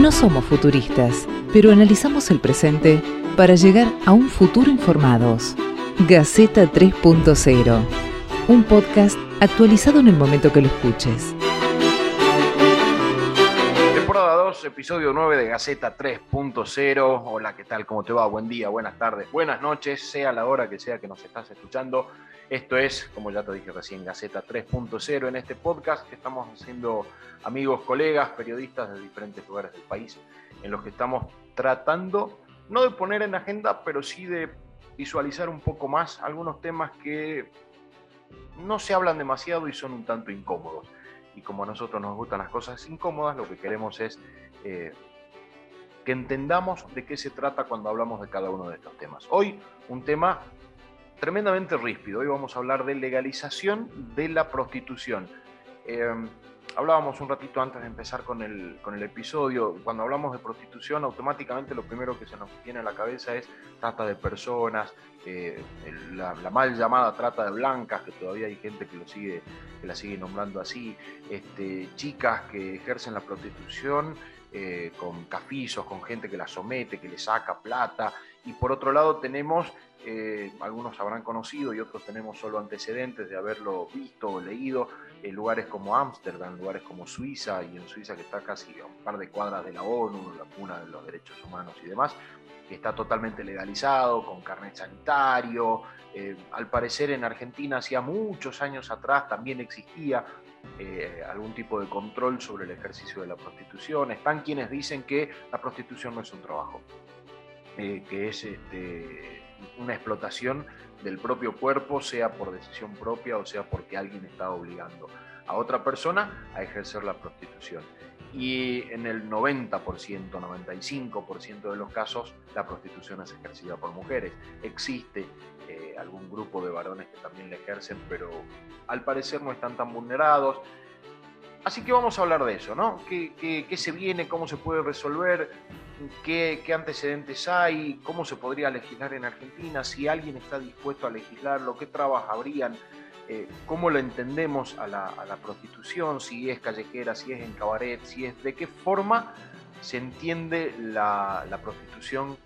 No somos futuristas, pero analizamos el presente para llegar a un futuro informados. Gaceta 3.0, un podcast actualizado en el momento que lo escuches. Temporada 2, episodio 9 de Gaceta 3.0. Hola, ¿qué tal? ¿Cómo te va? Buen día, buenas tardes, buenas noches, sea la hora que sea que nos estás escuchando. Esto es, como ya te dije recién, Gaceta 3.0. En este podcast que estamos haciendo amigos, colegas, periodistas de diferentes lugares del país, en los que estamos tratando, no de poner en agenda, pero sí de visualizar un poco más algunos temas que no se hablan demasiado y son un tanto incómodos. Y como a nosotros nos gustan las cosas incómodas, lo que queremos es eh, que entendamos de qué se trata cuando hablamos de cada uno de estos temas. Hoy un tema tremendamente ríspido. Hoy vamos a hablar de legalización de la prostitución. Eh, hablábamos un ratito antes de empezar con el, con el episodio, cuando hablamos de prostitución, automáticamente lo primero que se nos viene a la cabeza es trata de personas, eh, la, mal llamada trata de blancas, que todavía hay gente que, lo sigue, que la sigue nombrando así, este, chicas que ejercen la prostitución eh, con cafizos, con gente que la somete, que le saca plata, y por otro lado tenemos eh, algunos habrán conocido y otros tenemos solo antecedentes de haberlo visto o leído, en lugares como Ámsterdam, lugares como Suiza, y en Suiza que está casi a un par de cuadras de la ONU, la cuna de los derechos humanos y demás, que está totalmente legalizado, con carnet sanitario. Eh, al parecer en Argentina hacía muchos años atrás también existía eh, algún tipo de control sobre el ejercicio de la prostitución. Están quienes dicen que la prostitución no es un trabajo, que es este, una explotación del propio cuerpo, sea por decisión propia o sea porque alguien está obligando a otra persona a ejercer la prostitución. Y en el 90%, 95% de los casos, la prostitución es ejercida por mujeres. Existe eh, algún grupo de varones que también la ejercen, pero al parecer no están tan vulnerados. Así que vamos a hablar de eso, ¿no? ¿Qué, se viene? ¿Cómo se puede resolver? qué, antecedentes hay, cómo se podría legislar en Argentina, si alguien está dispuesto a legislarlo, qué trabas habrían, eh, cómo lo entendemos a la, prostitución, si es callejera, si es en cabaret, si es de qué forma se entiende la, prostitución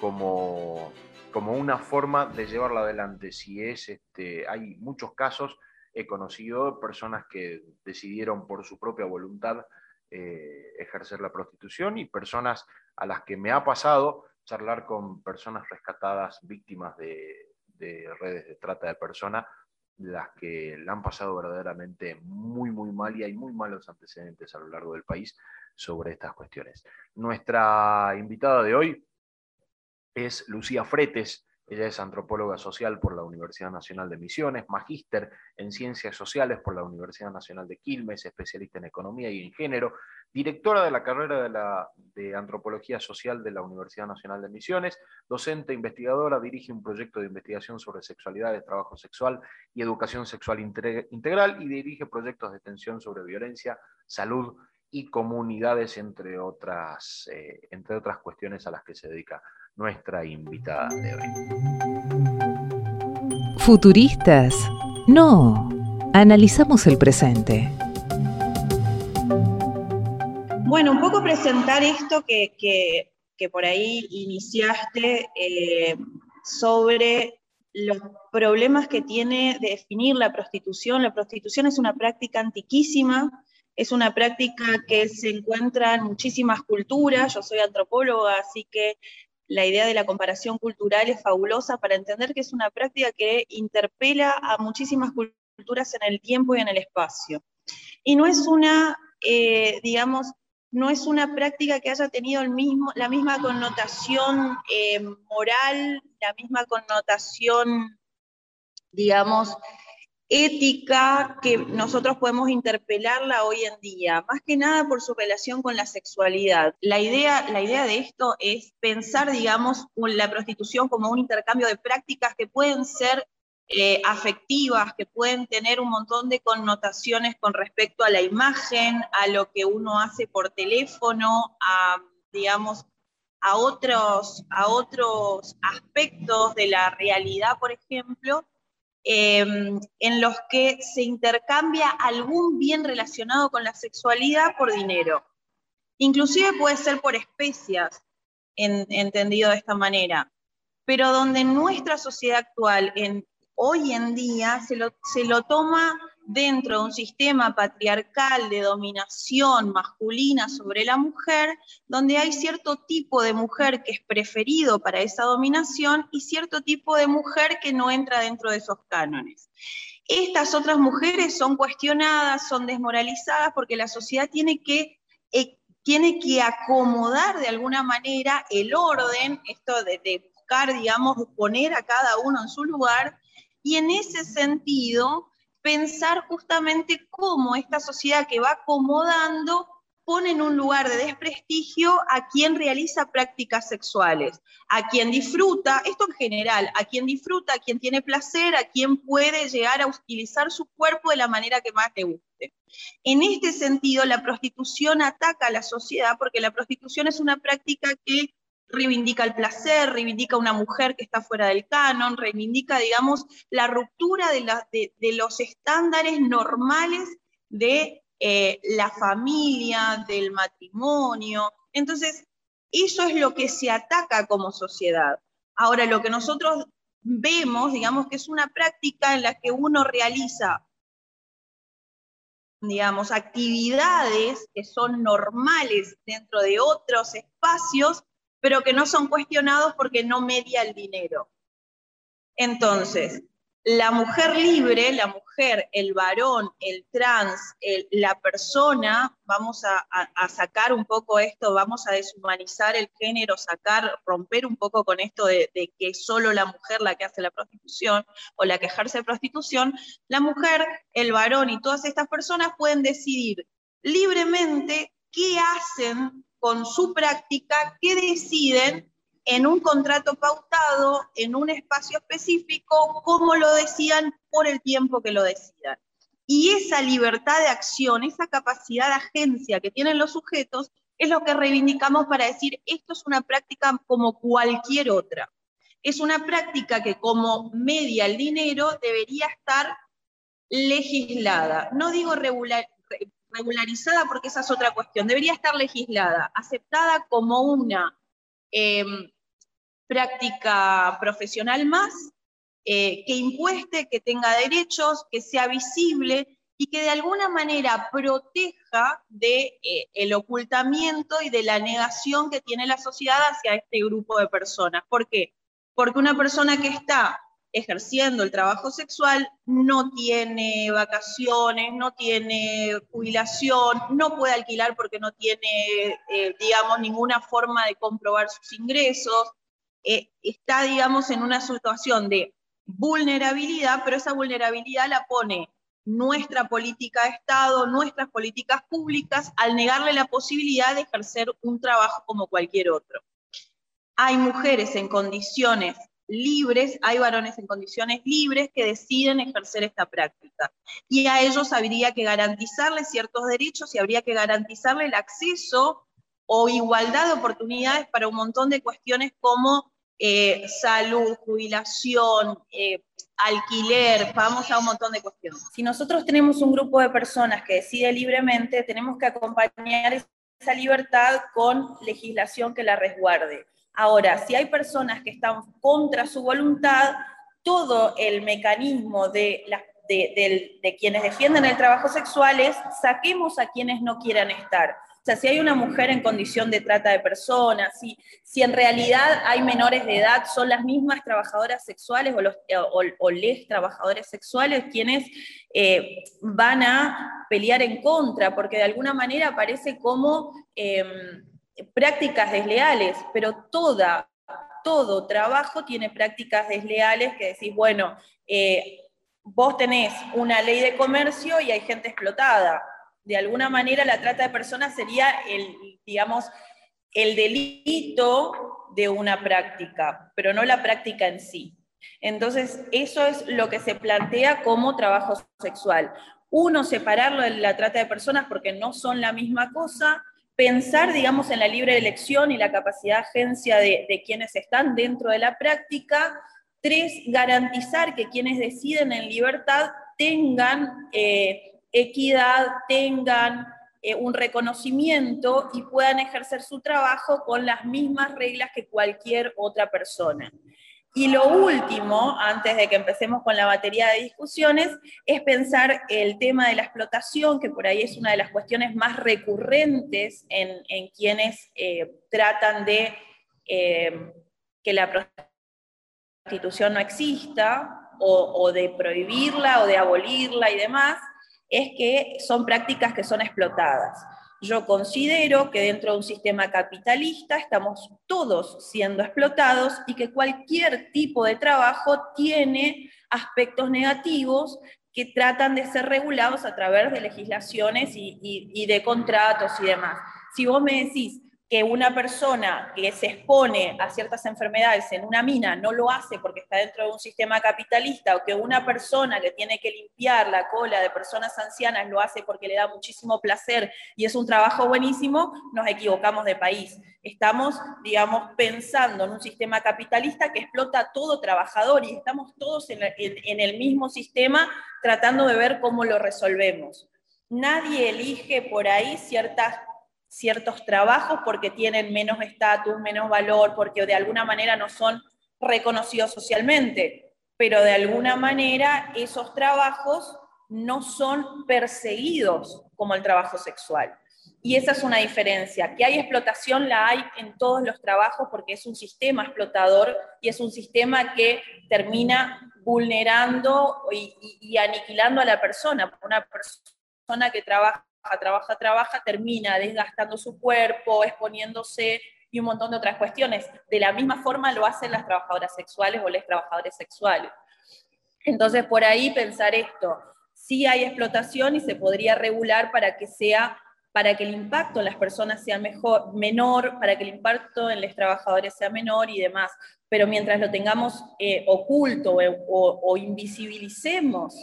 como, como una forma de llevarla adelante. Si es, este, hay muchos casos, he conocido personas que decidieron por su propia voluntad eh, ejercer la prostitución y personas a las que me ha pasado charlar con personas rescatadas víctimas de, redes de trata de personas, las que la han pasado verdaderamente muy, muy mal y hay muy malos antecedentes a lo largo del país sobre estas cuestiones. Nuestra invitada de hoy es Lucía Fretes. Ella es antropóloga social por la Universidad Nacional de Misiones, magíster en ciencias sociales por la Universidad Nacional de Quilmes, especialista en economía y en género, directora de la carrera de, Antropología Social de la Universidad Nacional de Misiones, docente investigadora, dirige un proyecto de investigación sobre sexualidades, trabajo sexual y educación sexual integral y dirige proyectos de extensión sobre violencia, salud y comunidades, entre otras, eh, entre otras cuestiones a las que se dedica nuestra invitada de hoy. Futuristas. No, analizamos el presente. Bueno, un poco presentar esto que, por ahí iniciaste eh, sobre los problemas que tiene de definir la prostitución. La prostitución es una práctica antiquísima, es una práctica que se encuentra en muchísimas culturas. Yo soy antropóloga, así que la idea de la comparación cultural es fabulosa para entender que es una práctica que interpela a muchísimas culturas en el tiempo y en el espacio. Y no es una, eh, digamos, no es una práctica que haya tenido la misma connotación eh, moral, la misma connotación, digamos, ética que nosotros podemos interpelarla hoy en día, más que nada por su relación con la sexualidad. La idea, la idea de esto es pensar, digamos, la prostitución como un intercambio de prácticas que pueden ser eh, afectivas que pueden tener un montón de connotaciones con respecto a la imagen, a lo que uno hace por teléfono, a, digamos, a otros, a otros aspectos de la realidad, por ejemplo, em, en los que se intercambia algún bien relacionado con la sexualidad por dinero. inclusive puede ser por especias, entendido de esta manera, pero donde nuestra sociedad actual, hoy en día, se lo, se lo toma dentro de un sistema patriarcal de dominación masculina sobre la mujer, donde hay cierto tipo de mujer que es preferido para esa dominación y cierto tipo de mujer que no entra dentro de esos cánones. Estas otras mujeres son cuestionadas, son desmoralizadas porque la sociedad tiene que, eh, tiene que acomodar de alguna manera el orden, esto de, de buscar, digamos, poner a cada uno en su lugar, y en ese sentido pensar justamente cómo esta sociedad que va acomodando pone en un lugar de desprestigio a quien realiza prácticas sexuales, a quien disfruta, esto en general, a quien disfruta, a quien tiene placer, a quien puede llegar a utilizar su cuerpo de la manera que más le guste. En este sentido, la prostitución ataca a la sociedad porque la prostitución es una práctica que reivindica el placer, reivindica una mujer que está fuera del canon, reivindica, digamos, la ruptura de, los estándares normales de eh, la familia, del matrimonio. Entonces, eso es lo que se ataca como sociedad. Ahora, lo que nosotros vemos, digamos, que es una práctica en la que uno realiza digamos, actividades que son normales dentro de otros espacios pero que no son cuestionados porque no media el dinero. Entonces, la mujer libre, la mujer, el varón, el trans, la persona, vamos a, sacar un poco esto, vamos a deshumanizar el género, sacar, romper un poco con esto de, de, que solo la mujer la que hace la prostitución o la que ejerce prostitución, la mujer, el varón y todas estas personas pueden decidir libremente qué hacen con su práctica que deciden en un contrato pautado, en un espacio específico, cómo lo decían por el tiempo que lo decidan. Y esa libertad de acción, esa capacidad de agencia que tienen los sujetos, es lo que reivindicamos para decir, esto es una práctica como cualquier otra. Es una práctica que como media el dinero debería estar legislada. No digo regular, regularizada porque esa es otra cuestión, debería estar legislada, aceptada como una em, práctica profesional más, eh, que impueste, que tenga derechos, que sea visible y que de alguna manera proteja de, eh, ocultamiento y de la negación que tiene la sociedad hacia este grupo de personas. ¿Por qué? Porque una persona que está ejerciendo el trabajo sexual no tiene vacaciones, no tiene jubilación, no puede alquilar porque no tiene, eh, digamos, ninguna forma de comprobar sus ingresos, eh, está, digamos, en una situación de vulnerabilidad, pero esa vulnerabilidad la pone nuestra política de Estado, nuestras políticas públicas, al negarle la posibilidad de ejercer un trabajo como cualquier otro. Hay mujeres en condiciones libres, hay varones en condiciones libres que deciden ejercer esta práctica. Y a ellos habría que garantizarles ciertos derechos y habría que garantizarle el acceso o igualdad de oportunidades para un montón de cuestiones como eh, salud, jubilación, eh, alquiler, vamos a un montón de cuestiones. Si nosotros tenemos un grupo de personas que decide libremente, tenemos que acompañar esa libertad con legislación que la resguarde. Ahora, si hay personas que están contra su voluntad, todo el mecanismo de, quienes defienden el trabajo sexual es saquemos a quienes no quieran estar. O sea, si hay una mujer en condición de trata de personas, si, si en realidad hay menores de edad, son las mismas trabajadoras sexuales o, los, o, les trabajadores sexuales quienes eh, van a pelear en contra, porque de alguna manera parece como... Em, prácticas desleales, pero toda, todo trabajo tiene prácticas desleales que decís, bueno, eh, vos tenés una ley de comercio y hay gente explotada. De alguna manera la trata de personas sería el, digamos, el delito de una práctica, pero no la práctica en sí. Entonces, eso es lo que se plantea como trabajo sexual. Uno, separarlo de la trata de personas porque no son la misma cosa, pensar, digamos, en la libre elección y la capacidad de agencia de, quienes están dentro de la práctica. Tres, garantizar que quienes deciden en libertad tengan eh, equidad, tengan eh, un reconocimiento y puedan ejercer su trabajo con las mismas reglas que cualquier otra persona. Y lo último, antes de que empecemos con la batería de discusiones, es pensar el tema de la explotación, que por ahí es una de las cuestiones más recurrentes en, quienes eh, tratan de eh, que la prostitución no exista, o, o de prohibirla, o de abolirla y demás, es que son prácticas que son explotadas. Yo considero que dentro de un sistema capitalista estamos todos siendo explotados y que cualquier tipo de trabajo tiene aspectos negativos que tratan de ser regulados a través de legislaciones y, de contratos y demás. Si vos me decís, que una persona que se expone a ciertas enfermedades en una mina no lo hace porque está dentro de un sistema capitalista, o que una persona que tiene que limpiar la cola de personas ancianas lo hace porque le da muchísimo placer y es un trabajo buenísimo, nos equivocamos de país. Estamos, digamos, pensando en un sistema capitalista que explota a todo trabajador y estamos todos en, en el mismo sistema tratando de ver cómo lo resolvemos. Nadie elige por ahí ciertas ciertos trabajos porque tienen menos estatus, menos valor, porque de alguna manera no son reconocidos socialmente, pero de alguna manera esos trabajos no son perseguidos como el trabajo sexual. Y esa es una diferencia, que hay explotación, la hay en todos los trabajos porque es un sistema explotador y es un sistema que termina vulnerando y, y aniquilando a la persona. Una persona que trabaja trabaja, trabaja, termina desgastando su cuerpo, exponiéndose y un montón de otras cuestiones. De la misma forma lo hacen las trabajadoras sexuales o los trabajadores sexuales. Entonces, por ahí pensar esto, sí hay explotación y se podría regular para que sea para que el impacto en las personas sea mejor, menor, para que el impacto en los trabajadores sea menor y demás. Pero mientras lo tengamos eh, oculto o invisibilicemos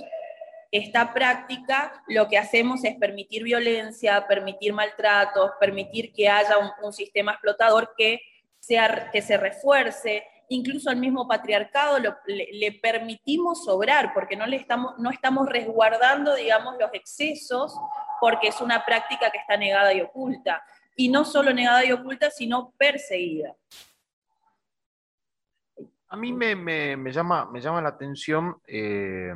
esta práctica lo que hacemos es permitir violencia, permitir maltratos, permitir que haya un, sistema explotador que, sea, que se refuerce, incluso al mismo patriarcado le, permitimos sobrar, porque no, le estamos, no estamos resguardando, digamos, los excesos, porque es una práctica que está negada y oculta. Y no solo negada y oculta, sino perseguida. A mí me, llama, me llama la atención eh,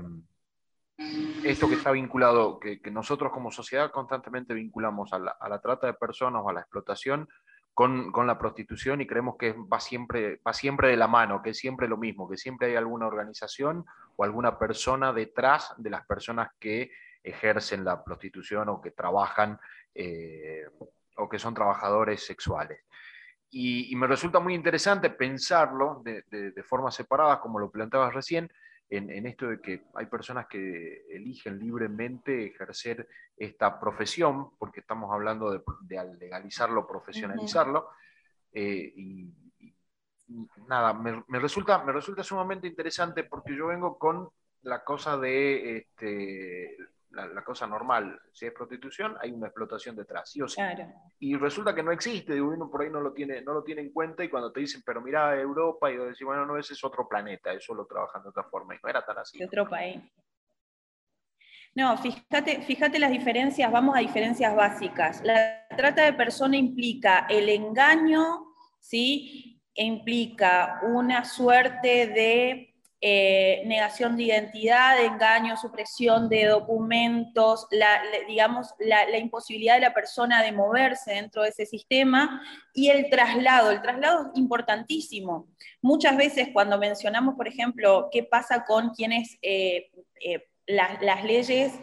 esto que está vinculado, que, nosotros como sociedad constantemente vinculamos a la, trata de personas o a la explotación con, la prostitución y creemos que va siempre, va siempre de la mano, que es siempre lo mismo, que siempre hay alguna organización o alguna persona detrás de las personas que ejercen la prostitución o que trabajan eh, o que son trabajadores sexuales. Y, me resulta muy interesante pensarlo de, de forma separada, como lo planteabas recién, en, esto de que hay personas que eligen libremente ejercer esta profesión, porque estamos hablando de, legalizarlo, profesionalizarlo, eh, y, nada, me, resulta, me resulta sumamente interesante porque yo vengo con la cosa de este, la, cosa normal. Si es prostitución, hay una explotación detrás, sí o sí. Y resulta que no existe, uno por ahí no lo, tiene, no lo tiene en cuenta y cuando te dicen, pero mira Europa, y yo decís, bueno, no, ese es otro planeta, eso lo trabajan de otra forma, y no era tan así. De otro país. No, fíjate, fíjate las diferencias, vamos a diferencias básicas. La trata de persona implica el engaño, ¿sí? E implica una suerte de eh, negación de identidad, engaño, supresión de documentos, la, digamos, la, imposibilidad de la persona de moverse dentro de ese sistema y el traslado. El traslado es importantísimo. Muchas veces cuando mencionamos, por ejemplo, qué pasa con quienes eh, eh, las leyes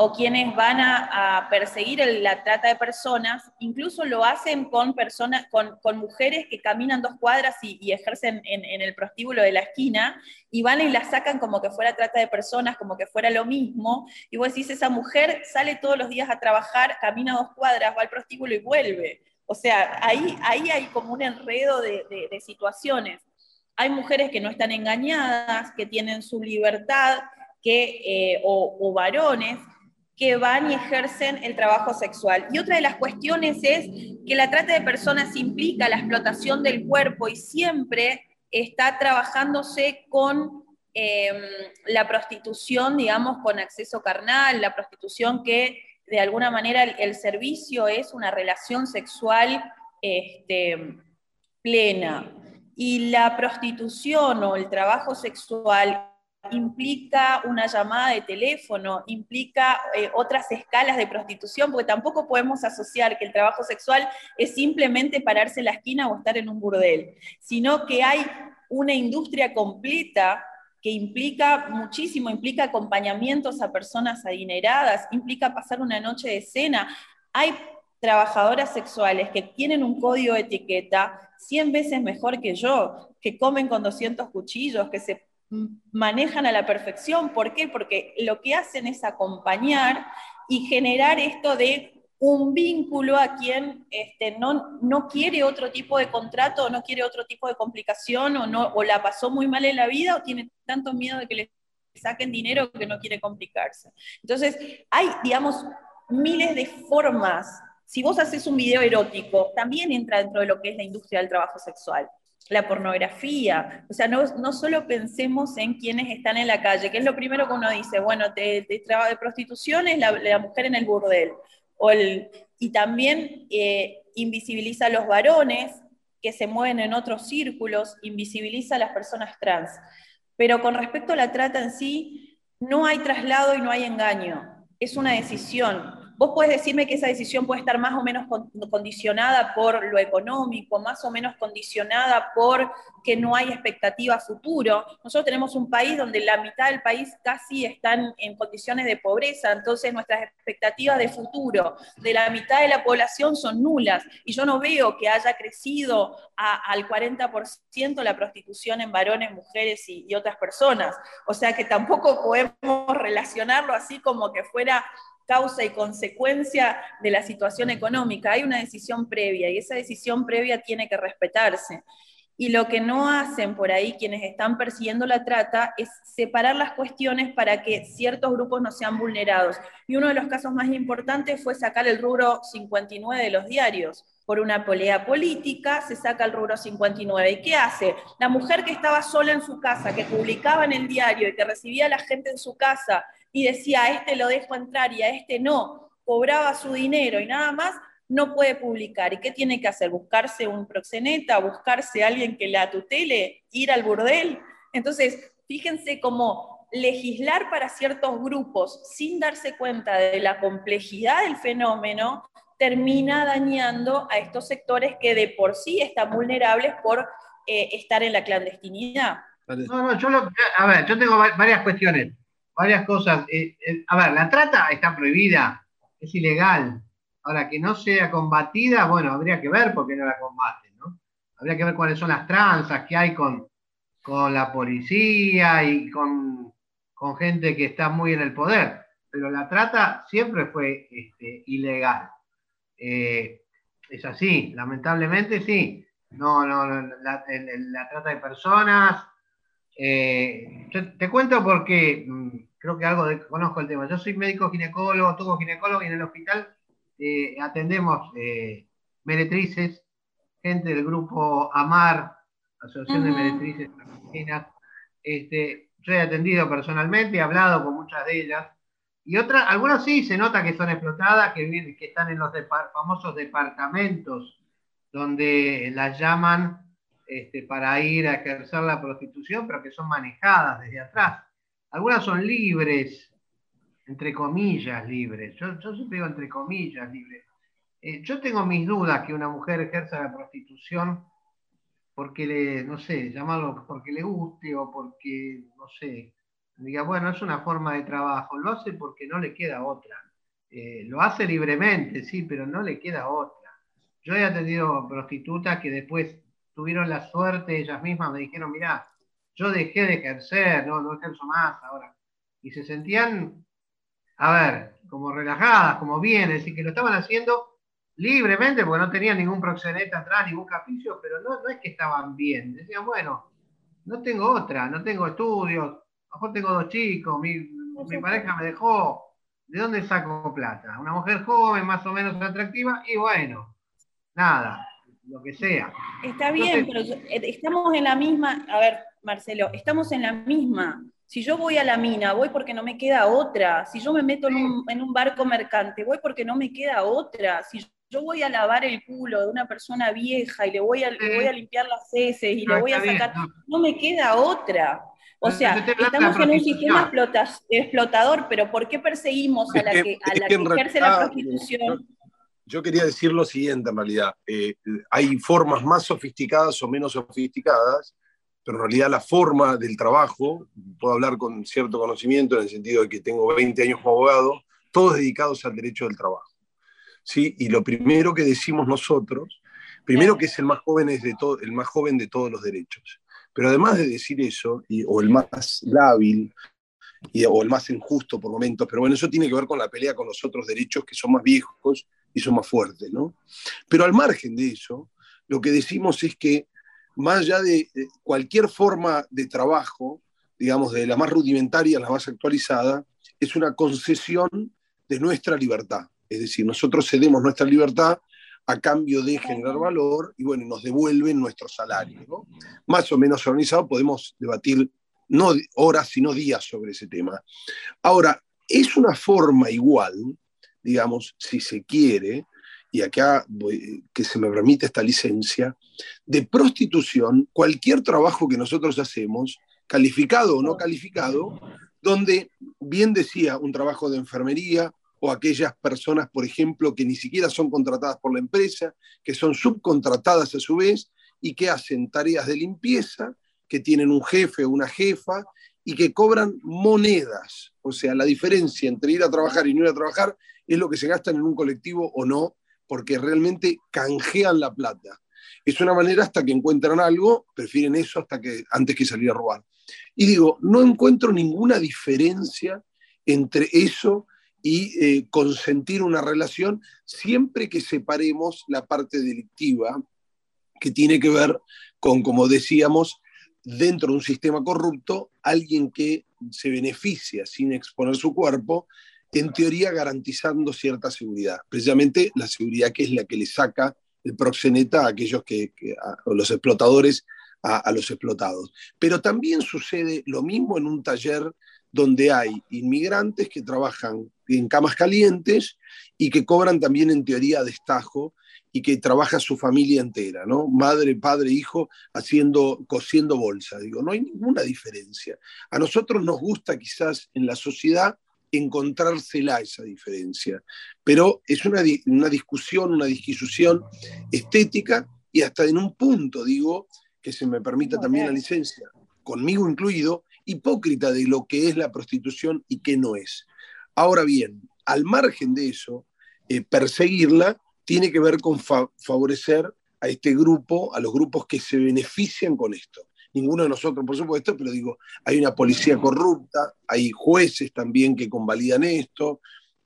o quienes van a, perseguir la trata de personas, incluso lo hacen con personas, con, mujeres que caminan dos cuadras y, ejercen en, el prostíbulo de la esquina, y van y la sacan como que fuera trata de personas, como que fuera lo mismo, y vos decís, esa mujer sale todos los días a trabajar, camina dos cuadras, va al prostíbulo y vuelve. O sea, ahí, ahí hay como un enredo de, de situaciones. Hay mujeres que no están engañadas, que tienen su libertad, que, eh, o, varones que van y ejercen el trabajo sexual. Y otra de las cuestiones es que la trata de personas implica la explotación del cuerpo y siempre está trabajándose con em, la prostitución, digamos, con acceso carnal, la prostitución que de alguna manera el, servicio es una relación sexual este, plena. Y la prostitución o el trabajo sexual implica una llamada de teléfono, implica eh, otras escalas de prostitución, porque tampoco podemos asociar que el trabajo sexual es simplemente pararse en la esquina o estar en un burdel, sino que hay una industria completa que implica muchísimo, implica acompañamientos a personas adineradas, implica pasar una noche de cena. Hay trabajadoras sexuales que tienen un código de etiqueta 100 veces mejor que yo, que comen con 200 cuchillos, que se manejan a la perfección. ¿Por qué? Porque lo que hacen es acompañar y generar esto de un vínculo a quien este, no, no quiere otro tipo de contrato o no quiere otro tipo de complicación o, no, o la pasó muy mal en la vida o tiene tanto miedo de que le saquen dinero que no quiere complicarse. Entonces, hay, digamos, miles de formas. Si vos haces un video erótico, también entra dentro de lo que es la industria del trabajo sexual la pornografía. O sea, no, solo pensemos en quienes están en la calle, que es lo primero que uno dice, bueno, de, de, de prostitución es la, mujer en el burdel. Y también eh, invisibiliza a los varones que se mueven en otros círculos, invisibiliza a las personas trans. Pero con respecto a la trata en sí, no hay traslado y no hay engaño. Es una decisión. Vos podés decirme que esa decisión puede estar más o menos condicionada por lo económico, más o menos condicionada por que no hay expectativa futuro. Nosotros tenemos un país donde la mitad del país casi están en condiciones de pobreza, entonces nuestras expectativas de futuro de la mitad de la población son nulas y yo no veo que haya crecido al 40% la prostitución en varones, mujeres y, y otras personas. O sea que tampoco podemos relacionarlo así como que fuera causa y consecuencia de la situación económica. Hay una decisión previa y esa decisión previa tiene que respetarse. Y lo que no hacen por ahí quienes están persiguiendo la trata es separar las cuestiones para que ciertos grupos no sean vulnerados. Y uno de los casos más importantes fue sacar el rubro 59 de los diarios. Por una pelea política se saca el rubro 59. ¿Y qué hace? La mujer que estaba sola en su casa, que publicaba en el diario y que recibía a la gente en su casa y decía, a este lo dejo entrar y a este no, cobraba su dinero y nada más, no puede publicar. ¿Y qué tiene que hacer? ¿Buscarse un proxeneta? ¿Buscarse alguien que la tutele? ¿Ir al burdel? Entonces, fíjense cómo legislar para ciertos grupos sin darse cuenta de la complejidad del fenómeno termina dañando a estos sectores que de por sí están vulnerables por eh, estar en la clandestinidad. No, no, yo lo, a ver, yo tengo varias cuestiones varias cosas. Eh, eh, a ver, la trata está prohibida, es ilegal. Ahora, que no sea combatida, bueno, habría que ver por qué no la combaten, ¿no? Habría que ver cuáles son las tranzas que hay con, con la policía y con, con, gente que está muy en el poder. Pero la trata siempre fue este, ilegal. Eh, es así, lamentablemente sí. No, no, la, la trata de personas. te cuento porque mm, creo que algo de, conozco el tema. Yo soy médico ginecólogo, tuvo ginecólogo y en el hospital eh, atendemos eh, meretrices, gente del grupo AMAR, Asociación de Meretrices Argentinas. Este, yo he atendido personalmente, he hablado con muchas de ellas. Y otras, algunas sí se nota que son explotadas, que, que están en los famosos departamentos donde las llaman este, para ir a ejercer la prostitución, pero que son manejadas desde atrás. Algunas son libres, entre comillas libres. Yo, siempre digo entre comillas libres. Eh, yo tengo mis dudas que una mujer ejerza la prostitución porque le, no sé, llamarlo porque le guste o porque, no sé, diga, bueno, es una forma de trabajo. Lo hace porque no le queda otra. Eh, lo hace libremente, sí, pero no le queda otra. Yo he atendido prostitutas que después tuvieron la suerte, ellas mismas me dijeron, mira, yo dejé de ejercer, no, no ejerzo más ahora. Y se sentían, a ver, como relajadas, como bien, es decir, que lo estaban haciendo libremente porque no tenían ningún proxeneta atrás, ningún capricho, pero no, no es que estaban bien. Decían, bueno, no tengo otra, no tengo estudios, a lo mejor tengo dos chicos, mi, mi pareja me dejó, ¿de dónde saco plata? Una mujer joven, más o menos atractiva, y bueno, nada, lo que sea. Está bien, pero estamos en la misma, a ver, Marcelo, estamos en la misma. Si yo voy a la mina, voy porque no me queda otra. Si yo me meto en un, barco mercante, voy porque no me queda otra. Si yo voy a lavar el culo de una persona vieja y le voy a, voy a limpiar las heces y le voy a sacar, no. me queda otra. O sea, estamos en un sistema explotador, pero ¿por qué perseguimos a la que, ejerce la prostitución? Yo quería decir lo siguiente en realidad. Eh, hay formas más sofisticadas o menos sofisticadas pero en realidad la forma del trabajo, puedo hablar con cierto conocimiento en el sentido de que tengo 20 años como abogado, todos dedicados al derecho del trabajo. ¿sí? Y lo primero que decimos nosotros, primero que es el más joven, es de el más joven de todos los derechos, pero además de decir eso, o el más lábil, y, o el más injusto por momentos, pero bueno, eso tiene que ver con la pelea con los otros derechos que son más viejos y son más fuertes, ¿no? Pero al margen de eso, lo que decimos es que más allá de cualquier forma de trabajo, digamos, de la más rudimentaria a la más actualizada, es una concesión de nuestra libertad. Es decir, nosotros cedemos nuestra libertad a cambio de generar valor y bueno, nos devuelven nuestro salario. ¿no? Más o menos organizado podemos debatir no horas, sino días sobre ese tema. Ahora, es una forma igual, digamos, si se quiere, y acá que se me permite esta licencia, de prostitución, cualquier trabajo que nosotros hacemos, calificado o no calificado, donde bien decía un trabajo de enfermería o aquellas personas, por ejemplo, que ni siquiera son contratadas por la empresa, que son subcontratadas a su vez y que hacen tareas de limpieza, que tienen un jefe o una jefa y que cobran monedas. O sea, la diferencia entre ir a trabajar y no ir a trabajar es lo que se gastan en un colectivo o no porque realmente canjean la plata. Es una manera hasta que encuentran algo, prefieren eso hasta que, antes que salir a robar. Y digo, no encuentro ninguna diferencia entre eso y eh, consentir una relación siempre que separemos la parte delictiva que tiene que ver con, como decíamos, dentro de un sistema corrupto, alguien que se beneficia sin exponer su cuerpo en teoría garantizando cierta seguridad, precisamente la seguridad que es la que le saca el proxeneta a aquellos que, a, los explotadores a, los explotados. Pero también sucede lo mismo en un taller donde hay inmigrantes que trabajan en camas calientes y que cobran también en teoría destajo y que trabaja su familia entera, ¿no? Madre, padre, hijo, haciendo, cosiendo bolsa. Digo, no hay ninguna diferencia. A nosotros nos gusta quizás en la sociedad encontrársela esa diferencia. Pero es una, una discusión, una disquisición estética y hasta en un punto, digo, que se me permita también la licencia, conmigo incluido, hipócrita de lo que es la prostitución y qué no es. Ahora bien, al margen de eso, eh, perseguirla tiene que ver con favorecer a este grupo, a los grupos que se benefician con esto ninguno de nosotros, por supuesto, pero digo, hay una policía corrupta, hay jueces también que convalidan esto,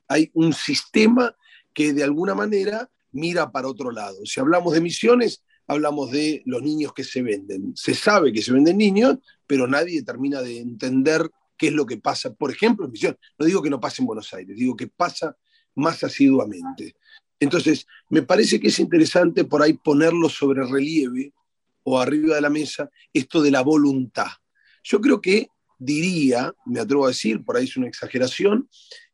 hay un sistema que de alguna manera mira para otro lado. Si hablamos de misiones, hablamos de los niños que se venden. Se sabe que se venden niños, pero nadie termina de entender qué es lo que pasa, por ejemplo, en misión. No digo que no pase en Buenos Aires, digo que pasa más asiduamente. Entonces, me parece que es interesante por ahí ponerlo sobre relieve o arriba de la mesa esto de la voluntad. Yo creo que diría, me atrevo a decir, por ahí es una exageración,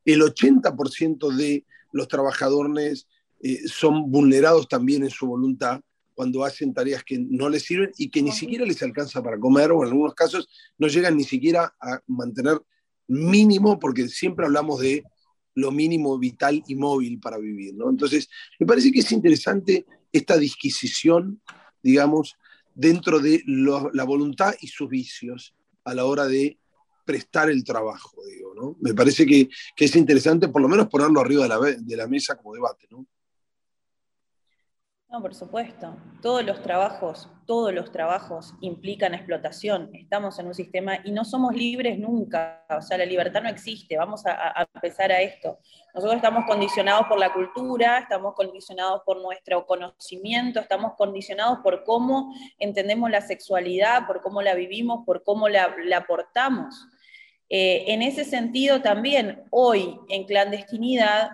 el 80% de los trabajadores eh, son vulnerados también en su voluntad cuando hacen tareas que no les sirven y que ni siquiera les alcanza para comer o en algunos casos no llegan ni siquiera a mantener mínimo, porque siempre hablamos de lo mínimo vital y móvil para vivir. ¿no? Entonces, me parece que es interesante esta disquisición, digamos, dentro de la voluntad y sus vicios a la hora de prestar el trabajo, digo, ¿no? Me parece que, es interesante por lo menos ponerlo arriba de la, de la mesa como debate, ¿no? No, por supuesto. Todos los trabajos, todos los trabajos implican explotación. Estamos en un sistema y no somos libres nunca. O sea, la libertad no existe. Vamos a, empezar a esto. Nosotros estamos condicionados por la cultura, estamos condicionados por nuestro conocimiento, estamos condicionados por cómo entendemos la sexualidad, por cómo la vivimos, por cómo la, la portamos. Eh, en ese sentido también, hoy en clandestinidad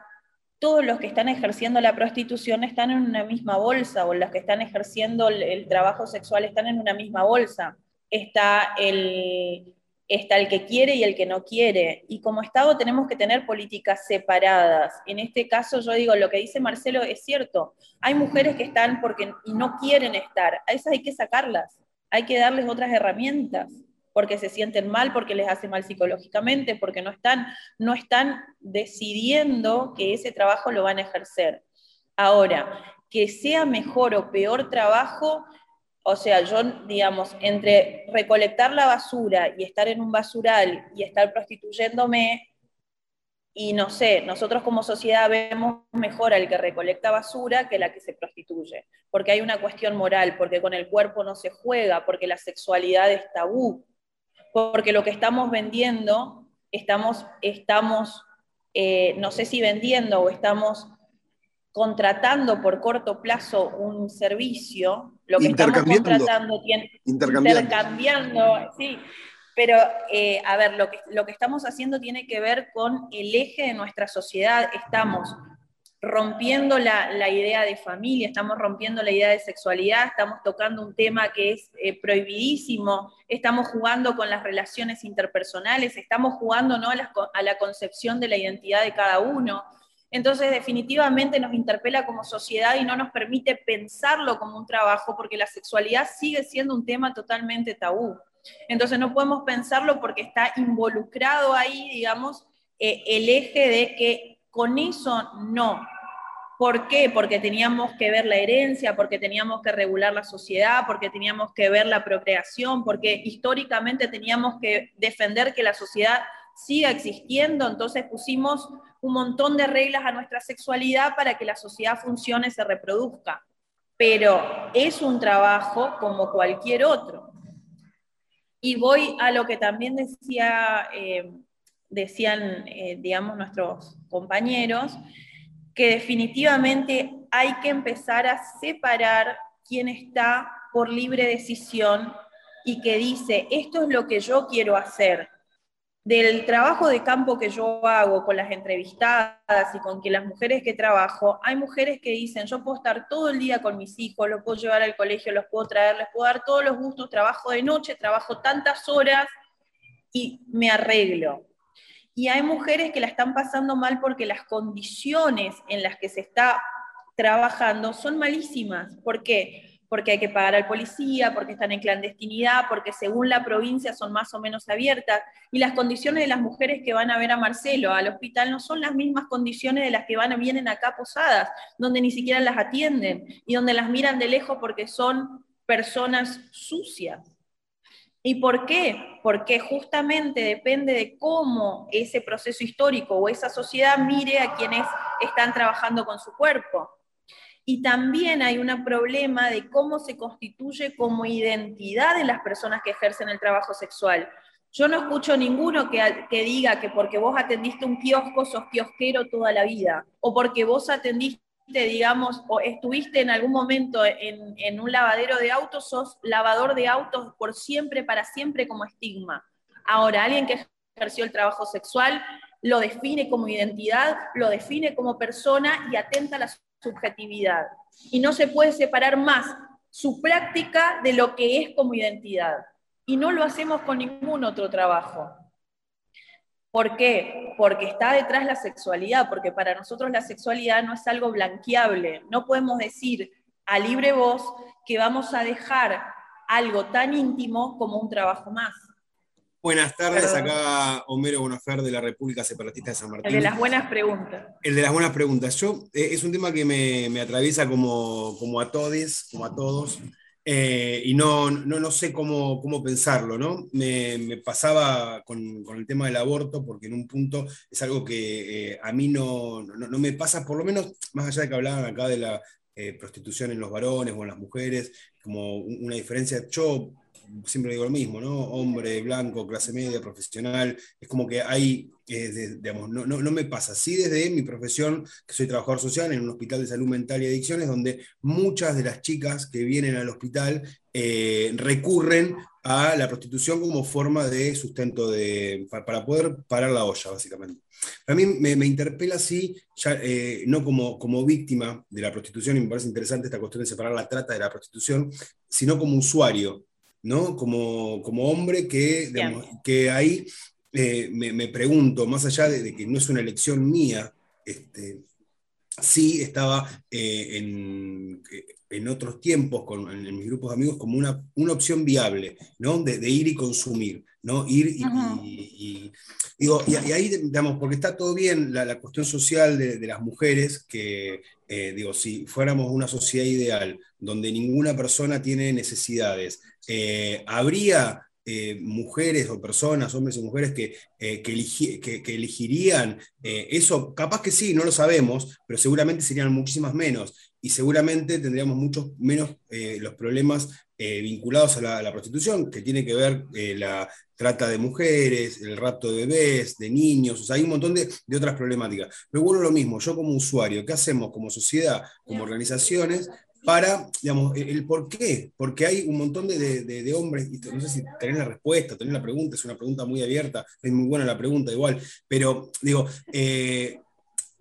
todos los que están ejerciendo la prostitución están en una misma bolsa, o los que están ejerciendo el, trabajo sexual están en una misma bolsa. Está el, está el que quiere y el que no quiere. Y como Estado tenemos que tener políticas separadas. En este caso yo digo, lo que dice Marcelo es cierto. Hay mujeres que están porque y no quieren estar. A esas hay que sacarlas. Hay que darles otras herramientas porque se sienten mal, porque les hace mal psicológicamente, porque no están, no están decidiendo que ese trabajo lo van a ejercer. Ahora, que sea mejor o peor trabajo, o sea, yo, digamos, entre recolectar la basura y estar en un basural y estar prostituyéndome, y no sé, nosotros como sociedad vemos mejor al que recolecta basura que la que se prostituye, porque hay una cuestión moral, porque con el cuerpo no se juega, porque la sexualidad es tabú, porque lo que estamos vendiendo, estamos, estamos eh, no sé si vendiendo o estamos contratando por corto plazo un servicio, lo que estamos contratando tiene intercambiando, intercambiando sí, pero eh, a ver, lo que, lo que estamos haciendo tiene que ver con el eje de nuestra sociedad, estamos rompiendo la, idea de familia, estamos rompiendo la idea de sexualidad, estamos tocando un tema que es eh, prohibidísimo, estamos jugando con las relaciones interpersonales, estamos jugando ¿no? a, la, a la concepción de la identidad de cada uno. Entonces, definitivamente nos interpela como sociedad y no nos permite pensarlo como un trabajo, porque la sexualidad sigue siendo un tema totalmente tabú. Entonces, no podemos pensarlo porque está involucrado ahí, digamos, eh, el eje de que con eso no. ¿Por qué? Porque teníamos que ver la herencia, porque teníamos que regular la sociedad, porque teníamos que ver la procreación, porque históricamente teníamos que defender que la sociedad siga existiendo, entonces pusimos un montón de reglas a nuestra sexualidad para que la sociedad funcione, se reproduzca. Pero es un trabajo como cualquier otro. Y voy a lo que también decía, eh, decían, eh, digamos, nuestros compañeros, que definitivamente hay que empezar a separar quién está por libre decisión y que dice, esto es lo que yo quiero hacer, del trabajo de campo que yo hago con las entrevistadas y con que las mujeres que trabajo, hay mujeres que dicen, yo puedo estar todo el día con mis hijos, los puedo llevar al colegio, los puedo traer, les puedo dar todos los gustos, trabajo de noche, trabajo tantas horas y me arreglo. Y hay mujeres que la están pasando mal porque las condiciones en las que se está trabajando son malísimas. ¿Por qué? porque hay que pagar al policía, porque están en clandestinidad, porque según la provincia son más o menos abiertas, y las condiciones de las mujeres que van a ver a Marcelo al hospital no son las mismas condiciones de las que van vienen acá posadas, donde ni siquiera las atienden y donde las miran de lejos porque son personas sucias. ¿Y por qué? Porque justamente depende de cómo ese proceso histórico o esa sociedad mire a quienes están trabajando con su cuerpo. Y también hay un problema de cómo se constituye como identidad de las personas que ejercen el trabajo sexual. Yo no escucho ninguno que, diga que porque vos atendiste un kiosco sos kiosquero toda la vida, o porque vos atendiste, digamos, o estuviste en algún momento en, en un lavadero de autos, sos lavador de autos por siempre, para siempre como estigma. Ahora, alguien que ejerció el trabajo sexual lo define como identidad, lo define como persona y atenta a la subjetividad. Y no se puede separar más su práctica de lo que es como identidad. Y no lo hacemos con ningún otro trabajo. ¿Por qué? Porque está detrás la sexualidad, porque para nosotros la sexualidad no es algo blanqueable. No podemos decir a libre voz que vamos a dejar algo tan íntimo como un trabajo más. Buenas tardes, acá Homero Bonafer de la República Separatista de San Martín. El de las buenas preguntas. El de las buenas preguntas. Yo, eh, es un tema que me, atraviesa como, como, a todos, como a todos, eh, y no, no, sé cómo, cómo pensarlo, ¿no? Me, pasaba con, el tema del aborto, porque en un punto es algo que eh, a mí no, no, me pasa, por lo menos, más allá de que hablaban acá de la prostitución en los varones o en las mujeres, como una diferencia. Yo siempre digo lo mismo, ¿no? Hombre, blanco, clase media, profesional, es como que hay, eh, digamos, no, no, me pasa. Sí desde mi profesión, que soy trabajador social en un hospital de salud mental y adicciones, donde muchas de las chicas que vienen al hospital eh, recurren a la prostitución como forma de sustento de, para, poder parar la olla, básicamente. A mí me, interpela así, ya, eh, no como, como víctima de la prostitución, y me parece interesante esta cuestión de separar la trata de la prostitución, sino como usuario ¿no? Como, como hombre que, que ahí eh, me, pregunto, más allá de, que no es una elección mía, este, sí estaba eh, en, en, otros tiempos, con, en, mis grupos de amigos, como una, una opción viable, ¿no? De, ir y consumir, ¿no? Ir y, digo, y, ahí, digamos, porque está todo bien la, cuestión social de, las mujeres, que, eh, digo, si fuéramos una sociedad ideal, donde ninguna persona tiene necesidades, eh, habría eh, mujeres o personas, hombres o mujeres que, eh, que, elegirían eso, capaz que sí, no lo sabemos, pero seguramente serían muchísimas menos y seguramente tendríamos muchos menos los problemas vinculados a la, prostitución, que tiene que ver la trata de mujeres, el rapto de bebés, de niños, o sea, hay un montón de, de otras problemáticas. Pero bueno, lo mismo, yo como usuario, ¿qué hacemos como sociedad, como organizaciones? para, digamos, el, por qué. Porque hay un montón de, hombres, no sé si tenés la respuesta, tenés la pregunta, es una pregunta muy abierta, es muy buena la pregunta igual, pero digo, eh,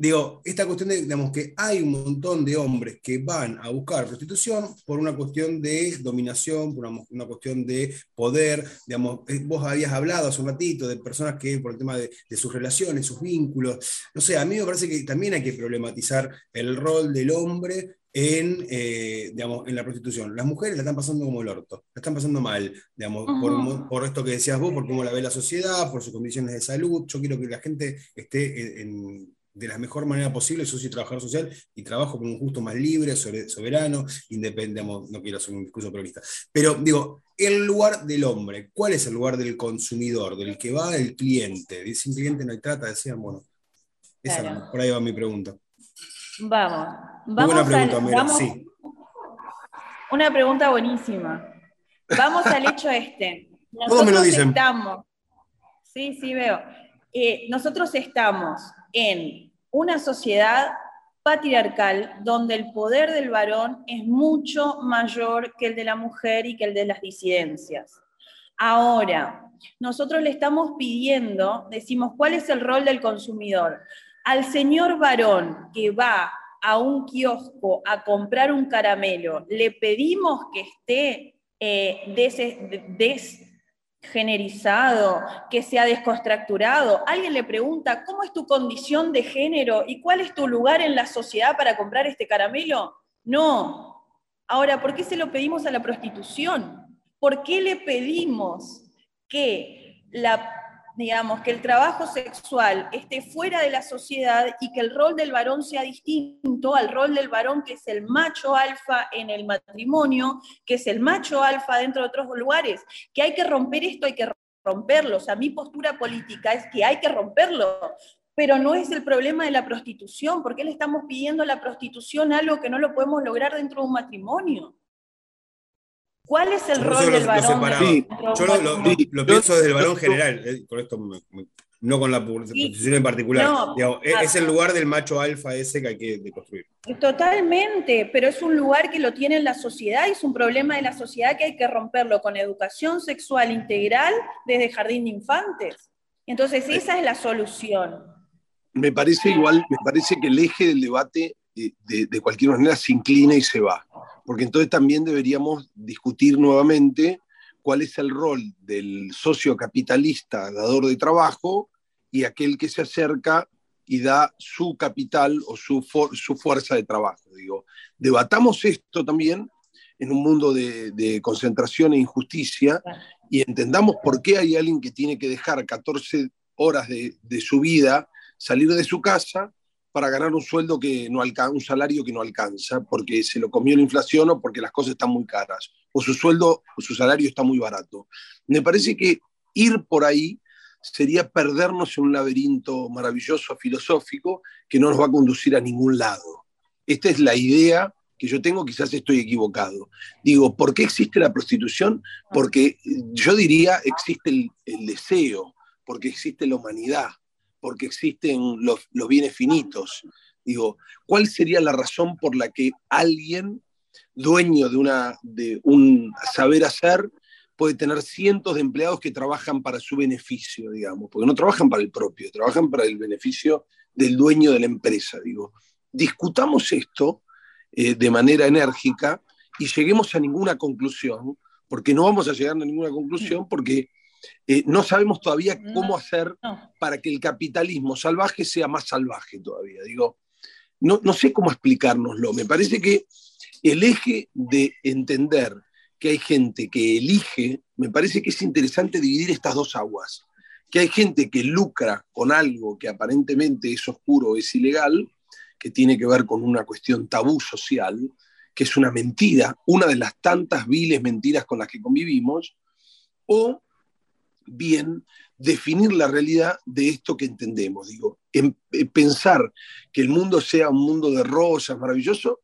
digo, esta cuestión de, digamos, que hay un montón de hombres que van a buscar prostitución por una cuestión de dominación, por una, cuestión de poder, digamos, eh, vos habías hablado hace un ratito de personas que por el tema de, de, sus relaciones, sus vínculos, no sé, a mí me parece que también hay que problematizar el rol del hombre en, eh, digamos, en la prostitución. Las mujeres la están pasando como el orto, la están pasando mal, digamos, por, por, esto que decías vos, por cómo la ve la sociedad, por sus condiciones de salud. Yo quiero que la gente esté en, de la mejor manera posible. Yo soy trabajador social y trabajo con un justo más libre, soberano, independiente, no quiero hacer un discurso progresista. Pero digo, el lugar del hombre, ¿cuál es el lugar del consumidor, del que va el cliente? Sin cliente no hay trata, decían, bueno, esa, por ahí va mi pregunta. Vamos. vamos una pregunta, sí. Una pregunta buenísima. Vamos al hecho este. Nosotros me lo dicen. Sí, sí, veo. Eh, nosotros estamos en una sociedad patriarcal donde el poder del varón es mucho mayor que el de la mujer y que el de las disidencias. Ahora, nosotros le estamos pidiendo, decimos, ¿cuál es el rol del consumidor? al señor varón que va a un kiosco a comprar un caramelo, le pedimos que esté eh, desgenerizado, que sea desconstructurado. Alguien le pregunta, ¿cómo es tu condición de género y cuál es tu lugar en la sociedad para comprar este caramelo? No. Ahora, ¿por qué se lo pedimos a la prostitución? ¿Por qué le pedimos que la digamos, que el trabajo sexual esté fuera de la sociedad y que el rol del varón sea distinto al rol del varón que es el macho alfa en el matrimonio, que es el macho alfa dentro de otros lugares, que hay que romper esto, hay que romperlo. O sea, mi postura política es que hay que romperlo, pero no es el problema de la prostitución. ¿Por qué le estamos pidiendo a la prostitución algo que no lo podemos lograr dentro de un matrimonio? ¿Cuál es el rol del varón? Yo lo, pienso desde el varón general, eh, con esto no con la posición en particular. E, es, el lugar del macho alfa ese que hay que construir. Totalmente, pero es un lugar que lo tiene la sociedad y es un problema de la sociedad que hay que romperlo con educación sexual integral desde jardín de infantes. Entonces, esa es la solución. Me parece igual, me parece que el eje del debate de, de cualquier manera se inclina y se va porque entonces también deberíamos discutir nuevamente cuál es el rol del socio capitalista dador de trabajo y aquel que se acerca y da su capital o su, su fuerza de trabajo. Digo, debatamos esto también en un mundo de, concentración e injusticia y entendamos por qué hay alguien que tiene que dejar 14 horas de, de su vida, salir de su casa para ganar un sueldo que no alcanza, un salario que no alcanza, porque se lo comió la inflación o porque las cosas están muy caras, o su sueldo o su salario está muy barato. Me parece que ir por ahí sería perdernos en un laberinto maravilloso filosófico que no nos va a conducir a ningún lado. Esta es la idea que yo tengo, quizás estoy equivocado. Digo, ¿por qué existe la prostitución? Porque yo diría existe el, el deseo, porque existe la humanidad, porque existen los, bienes finitos. Digo, ¿cuál sería la razón por la que alguien, dueño de, una, de un saber hacer, puede tener cientos de empleados que trabajan para su beneficio, digamos? Porque no trabajan para el propio, trabajan para el beneficio del dueño de la empresa, digo. Discutamos esto eh, de manera enérgica y lleguemos a ninguna conclusión, porque no vamos a llegar a ninguna conclusión, porque eh, no sabemos todavía cómo hacer para que el capitalismo salvaje sea más salvaje todavía. Digo, no, no sé cómo explicárnoslo. Me parece que el eje de entender que hay gente que elige, me parece que es interesante dividir estas dos aguas. Que hay gente que lucra con algo que aparentemente es oscuro o es ilegal, que tiene que ver con una cuestión tabú social, que es una mentira, una de las tantas viles mentiras con las que convivimos, o bien definir la realidad de esto que entendemos. Digo, en, eh, pensar que el mundo sea un mundo de rosas maravilloso,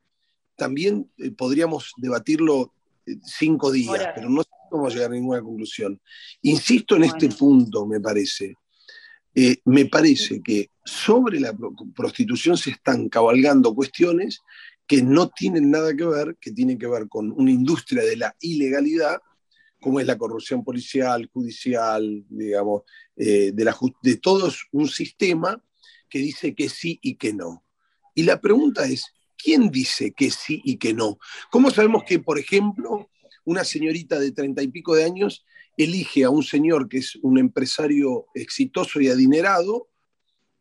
también eh, podríamos debatirlo eh, cinco días, pero no vamos a llegar a ninguna conclusión. Insisto en este punto, me parece. me parece que sobre la prostitución se están cabalgando cuestiones que no tienen nada que ver, que tienen que ver con una industria de la ilegalidad como es la corrupción policial, judicial, digamos, eh, de, la, de todo un sistema que dice que sí y que no. Y la pregunta es, ¿quién dice que sí y que no? ¿Cómo sabemos que, por ejemplo, una señorita de treinta y pico de años elige a un señor que es un empresario exitoso y adinerado,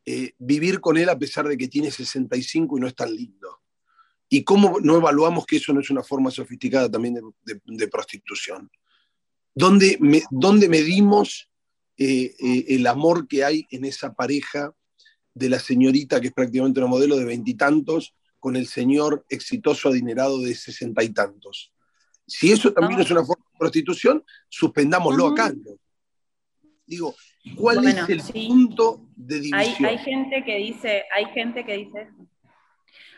eh, vivir con él a pesar de que tiene 65 y no es tan lindo? ¿Y cómo no evaluamos que eso no es una forma sofisticada también de prostitución? ¿Dónde, medimos eh, eh, el amor que hay en esa pareja de la señorita, que es prácticamente una modelo de veintitantos, con el señor exitoso adinerado de sesenta y tantos? Si eso también es una forma de prostitución, suspendámoslo acá. Digo, ¿cuál es el punto de división? Hay, gente que dice, hay gente que dice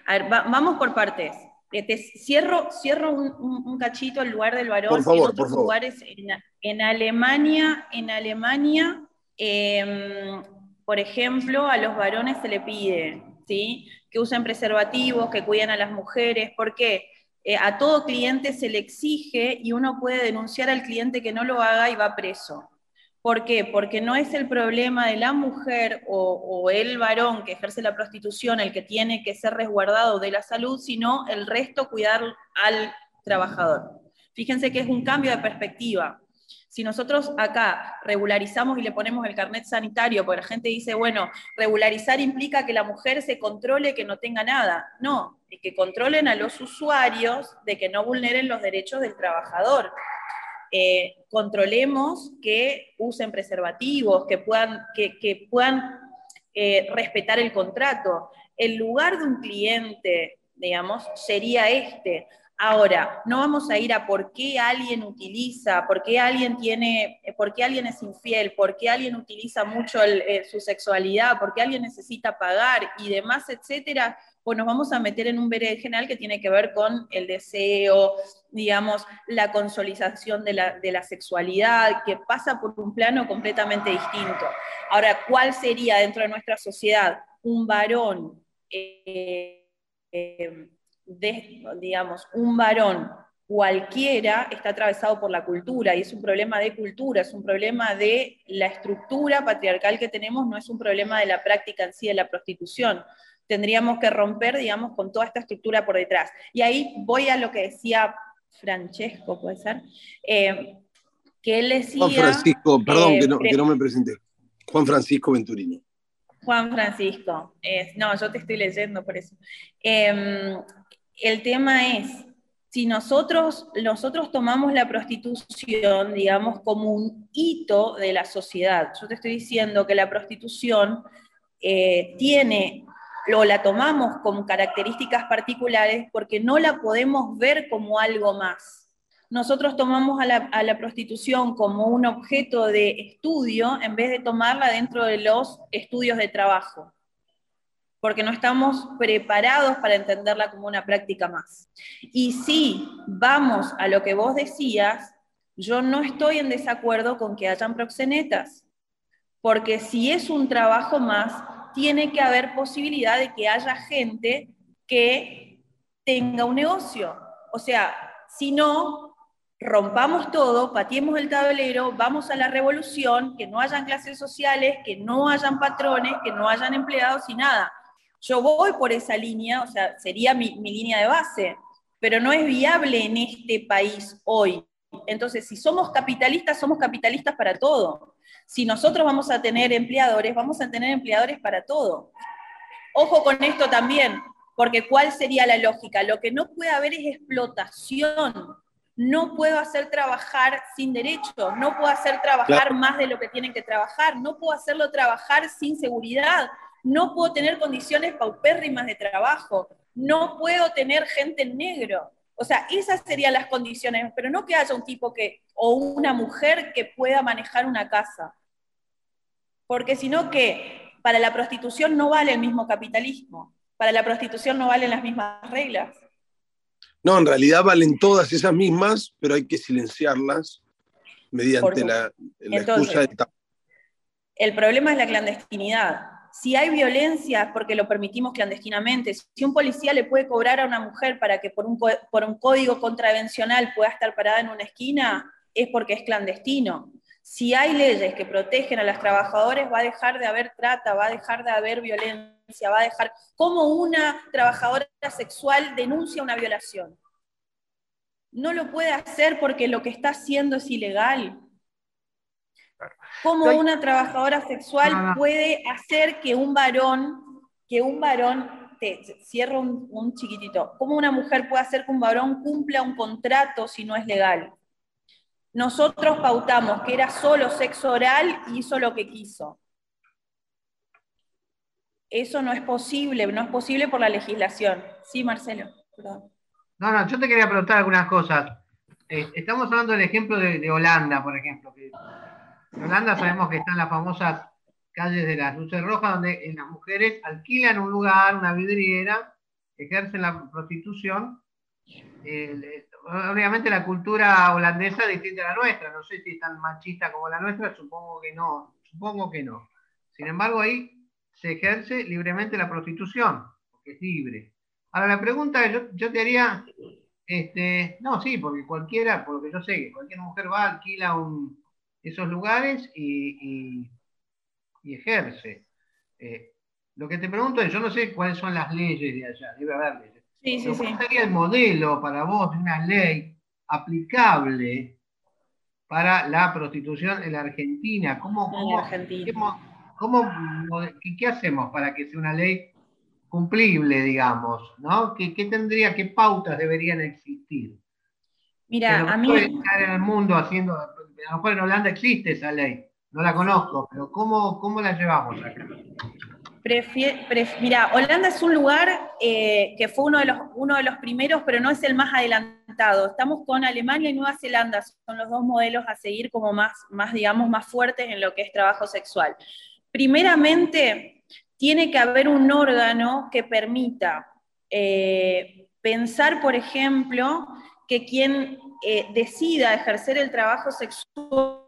A ver, vamos por partes te cierro, cierro un, cachito el lugar del varón. Por favor, en otros lugares, en, Alemania, en Alemania, em, por ejemplo, a los varones se le pide ¿sí? que usen preservativos, que cuiden a las mujeres. ¿Por qué? Eh, a todo cliente se le exige y uno puede denunciar al cliente que no lo haga y va preso. ¿Por qué? Porque no es el problema de la mujer o, el varón que ejerce la prostitución el que tiene que ser resguardado de la salud, sino el resto cuidar al trabajador. Fíjense que es un cambio de perspectiva. Si nosotros acá regularizamos y le ponemos el carnet sanitario, porque la gente dice, bueno, regularizar implica que la mujer se controle que no tenga nada. No, es que controlen a los usuarios de que no vulneren los derechos del trabajador. Eh, controlemos que usen preservativos, que puedan, que, puedan eh, respetar el contrato. El lugar de un cliente, digamos, sería este. Ahora, no vamos a ir a por qué alguien utiliza, por qué alguien tiene, por qué alguien es infiel, por qué alguien utiliza mucho eh, su sexualidad, por qué alguien necesita pagar y demás, etcétera, pues nos vamos a meter en un general que tiene que ver con el deseo, digamos, la consolidación de la, sexualidad, que pasa por un plano completamente distinto. Ahora, ¿cuál sería dentro de nuestra sociedad un varón, eh, digamos, un varón cualquiera está atravesado por la cultura y es un problema de cultura, es un problema de la estructura patriarcal que tenemos, no es un problema de la práctica en sí de la prostitución tendríamos que romper, digamos, con toda esta estructura por detrás. Y ahí voy a lo que decía Francesco, puede ser, eh, que él decía... Juan Francisco, perdón, que, no, me presenté. Juan Francisco Venturini. Juan Francisco, no, yo te estoy leyendo por eso. Em, el tema es, si nosotros, nosotros tomamos la prostitución, digamos, como un hito de la sociedad, yo te estoy diciendo que la prostitución eh, tiene o la tomamos con características particulares porque no la podemos ver como algo más. Nosotros tomamos a la, prostitución como un objeto de estudio en vez de tomarla dentro de los estudios de trabajo, porque no estamos preparados para entenderla como una práctica más. Y si vamos a lo que vos decías, yo no estoy en desacuerdo con que hayan proxenetas, porque si es un trabajo más, tiene que haber posibilidad de que haya gente que tenga un negocio. O sea, si no, rompamos todo, patiemos el tablero, vamos a la revolución, que no hayan clases sociales, que no hayan patrones, que no hayan empleados y nada. Yo voy por esa línea, o sea, sería mi, mi línea de base, pero no es viable en este país hoy Entonces, si somos capitalistas, somos capitalistas para todo. Si nosotros vamos a tener empleadores, vamos a tener empleadores para todo. Ojo con esto también, porque ¿cuál sería la lógica? Lo que no puede haber es explotación. No puedo hacer trabajar sin derechos, no puedo hacer trabajar más de lo que tienen que trabajar, no puedo hacerlo trabajar sin seguridad, no puedo tener condiciones paupérrimas de trabajo, no puedo tener gente en negro. O sea, esas serían las condiciones, pero no que haya un tipo que, o una mujer que pueda manejar una casa. Porque si no, que para la prostitución no vale el mismo capitalismo, para la prostitución no valen las mismas reglas. No, en realidad valen todas esas mismas, pero hay que silenciarlas mediante la, excusa de... El problema es la clandestinidad. Si hay violencia es porque lo permitimos clandestinamente. Si un policía le puede cobrar a una mujer para que por un, por un código contravencional pueda estar parada en una esquina, es porque es clandestino. Si hay leyes que protegen a las trabajadoras, va a dejar de haber trata, va a dejar de haber violencia, va a dejar... ¿Cómo una trabajadora sexual denuncia una violación? No lo puede hacer porque lo que está haciendo es ilegal. ¿Cómo una trabajadora sexual puede hacer que un varón, que un varón, te cierro un, un, chiquitito, cómo una mujer puede hacer que un varón cumpla un contrato si no es legal? Nosotros pautamos que era solo sexo oral y hizo lo que quiso. Eso no es posible, no es posible por la legislación. Sí, Marcelo. No, no, yo te quería preguntar algunas cosas. Eh, estamos hablando del ejemplo de, Holanda, por ejemplo. En Holanda sabemos que están las famosas calles de las luces rojas, donde las mujeres alquilan un lugar, una vidriera, ejercen la prostitución obviamente la cultura holandesa es distinta a la nuestra, no sé si es tan machista como la nuestra, supongo que no, supongo que no. Sin embargo, ahí se ejerce libremente la prostitución, porque es libre. Ahora, la pregunta yo, te haría, este, no, sí, porque cualquiera, por lo que yo sé, cualquier mujer va, alquila un, esos lugares y, ejerce. Eh, lo que te pregunto es, yo no sé cuáles son las leyes de allá, debe haber leyes. Sí, sí, ¿Cuál sería el modelo para vos de una ley aplicable para la prostitución en la Argentina? ¿Cómo, cómo, qué, hacemos para que sea una ley cumplible, digamos? ¿no? ¿Qué, tendría, qué pautas deberían existir? Mira, a mí... estar en el mundo haciendo, a lo mejor en Holanda existe esa ley, no la conozco, pero ¿cómo, cómo la llevamos acá? mira, Holanda es un lugar eh, que fue uno de, los, uno de los primeros, pero no es el más adelantado. Estamos con Alemania y Nueva Zelanda, son los dos modelos a seguir como más, más, digamos, más fuertes en lo que es trabajo sexual. Primeramente, tiene que haber un órgano que permita eh, pensar, por ejemplo, que quien eh, decida ejercer el trabajo sexual,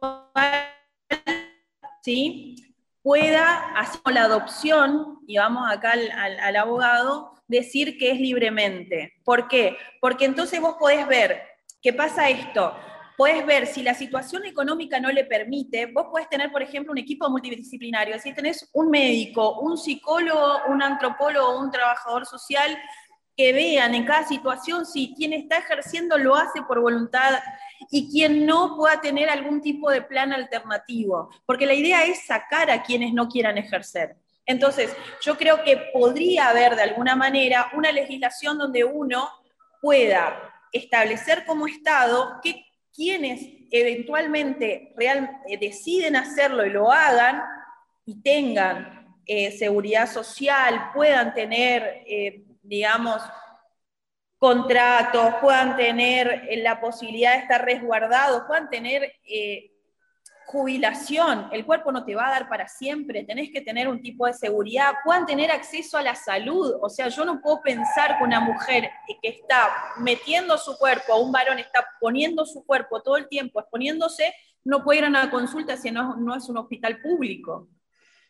¿sí? pueda, así como la adopción, y vamos acá al, abogado, decir que es libremente. ¿Por qué? Porque entonces vos podés ver, ¿qué pasa esto? Puedes ver si la situación económica no le permite, vos podés tener, por ejemplo, un equipo multidisciplinario, si tenés un médico, un psicólogo, un antropólogo, un trabajador social, que vean en cada situación si quien está ejerciendo lo hace por voluntad y quien no pueda tener algún tipo de plan alternativo, porque la idea es sacar a quienes no quieran ejercer. Entonces, yo creo que podría haber de alguna manera una legislación donde uno pueda establecer como Estado que quienes eventualmente real, eh, deciden hacerlo y lo hagan y tengan eh, seguridad social, puedan tener, eh, digamos, contratos, puedan tener eh, la posibilidad de estar resguardados, puedan tener eh, jubilación, el cuerpo no te va a dar para siempre, tenés que tener un tipo de seguridad, puedan tener acceso a la salud, o sea, yo no puedo pensar que una mujer que está metiendo su cuerpo, un varón está poniendo su cuerpo todo el tiempo, exponiéndose, no puede ir a una consulta si no, no es un hospital público.